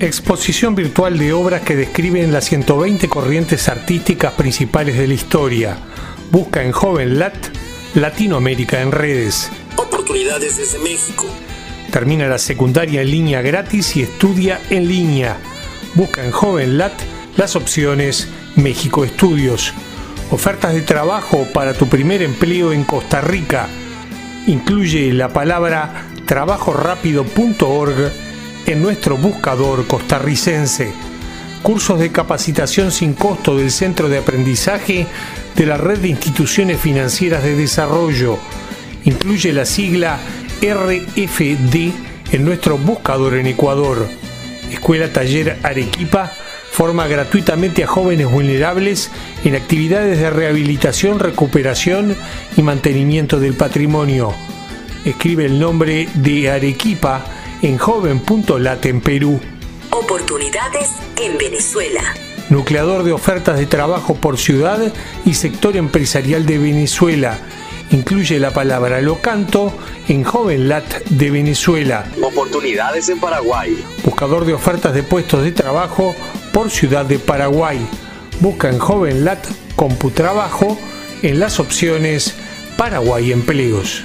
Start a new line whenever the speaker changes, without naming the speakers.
Exposición virtual de obras que describen las 120 corrientes artísticas principales de la historia. Busca en JovenLat Latinoamérica en redes.
Oportunidades desde México.
Termina la secundaria en línea gratis y estudia en línea. Busca en JovenLat las opciones México Estudios. Ofertas de trabajo para tu primer empleo en Costa Rica. Incluye la palabra trabajorápido.org en nuestro buscador costarricense. Cursos de capacitación sin costo del Centro de Aprendizaje de la Red de Instituciones Financieras de Desarrollo. Incluye la sigla RFD en nuestro buscador en Ecuador. Escuela Taller Arequipa forma gratuitamente a jóvenes vulnerables en actividades de rehabilitación, recuperación y mantenimiento del patrimonio. Escribe el nombre de Arequipa en joven.lat en Perú.
Oportunidades en Venezuela.
Nucleador de ofertas de trabajo por ciudad y sector empresarial de Venezuela. Incluye la palabra locanto en JovenLat de Venezuela.
Oportunidades en Paraguay.
Buscador de ofertas de puestos de trabajo por ciudad de Paraguay. Busca en JovenLat Computrabajo en las opciones Paraguay Empleos.